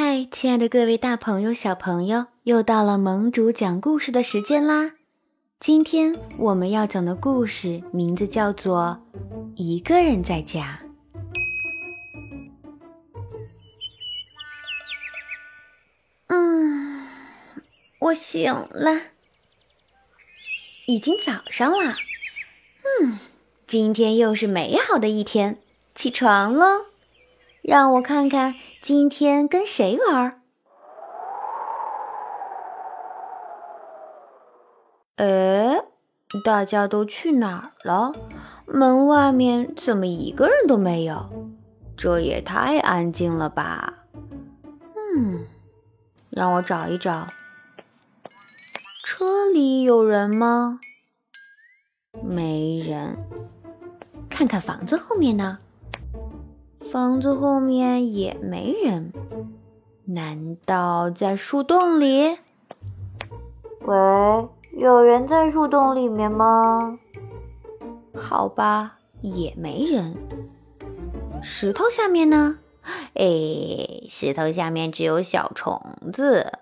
嗨，亲爱的各位大朋友、小朋友，又到了盟主讲故事的时间啦！今天我们要讲的故事名字叫做《一个人在家》。嗯，我醒了，已经早上了。嗯，今天又是美好的一天，起床喽！让我看看今天跟谁玩儿。哎，大家都去哪儿了？门外面怎么一个人都没有？这也太安静了吧！嗯，让我找一找。车里有人吗？没人。看看房子后面呢？房子后面也没人，难道在树洞里？喂，有人在树洞里面吗？好吧，也没人。石头下面呢？哎，石头下面只有小虫子。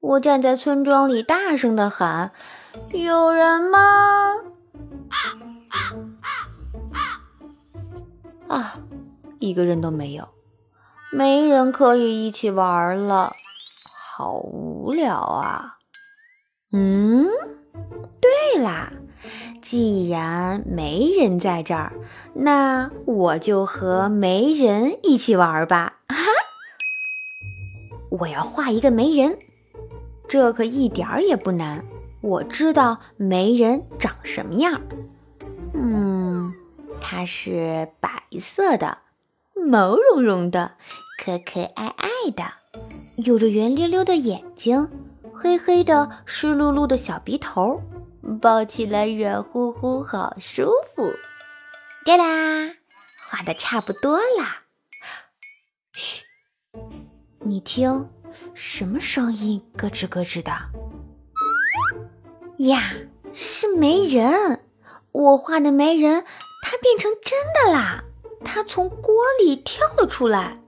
我站在村庄里，大声的喊：“有人吗？”啊，啊一个人都没有，没人可以一起玩了，好无聊啊！嗯，对啦，既然没人在这儿，那我就和没人一起玩吧！哈，我要画一个没人，这可一点儿也不难，我知道没人长什么样。嗯。他是白色的，毛茸茸的，可可爱爱的，有着圆溜溜的眼睛，黑黑的湿漉漉的小鼻头，抱起来软乎乎，好舒服。对啦，画的差不多啦。嘘，你听，什么声音咯吱咯吱的？呀，是没人，我画的没人。它变成真的啦！它从锅里跳了出来。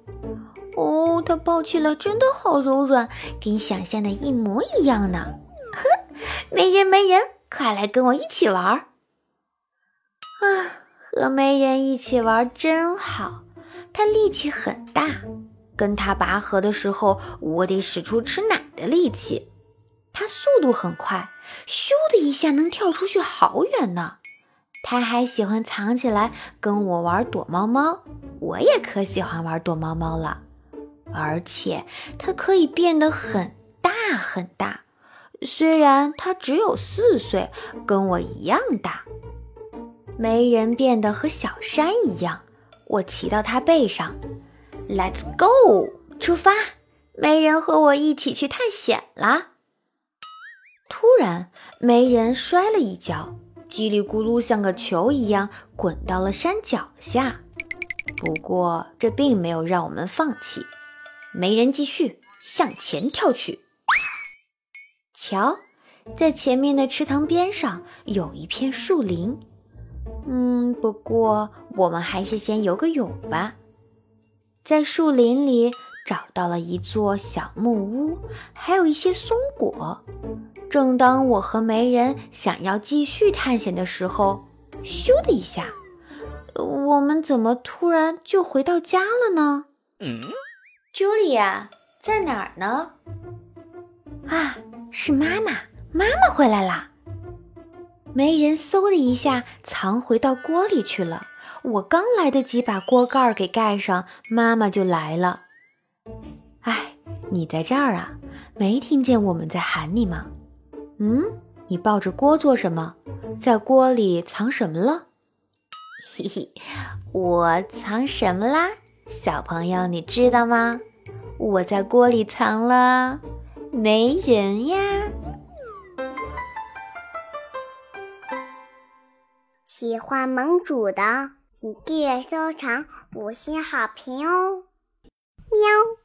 哦，它抱起来真的好柔软，跟想象的一模一样呢。哼，没人没人，快来跟我一起玩儿。啊，和没人一起玩真好。它力气很大，跟它拔河的时候，我得使出吃奶的力气。它速度很快，咻的一下能跳出去好远呢。他还喜欢藏起来跟我玩躲猫猫，我也可喜欢玩躲猫猫了。而且它可以变得很大很大，虽然它只有四岁，跟我一样大。没人变得和小山一样，我骑到它背上，Let's go，出发！没人和我一起去探险了。突然，没人摔了一跤。叽里咕噜，像个球一样滚到了山脚下。不过，这并没有让我们放弃。没人继续向前跳去。瞧，在前面的池塘边上有一片树林。嗯，不过我们还是先游个泳吧。在树林里找到了一座小木屋，还有一些松果。正当我和媒人想要继续探险的时候，咻的一下，我们怎么突然就回到家了呢？嗯，茱莉亚在哪儿呢？啊，是妈妈，妈妈回来啦！媒人嗖的一下藏回到锅里去了。我刚来得及把锅盖给盖上，妈妈就来了。哎，你在这儿啊？没听见我们在喊你吗？嗯，你抱着锅做什么？在锅里藏什么了？嘿嘿，我藏什么啦？小朋友，你知道吗？我在锅里藏了没人呀！喜欢盟主的，请订阅、收藏、五星好评哦！ 안녕.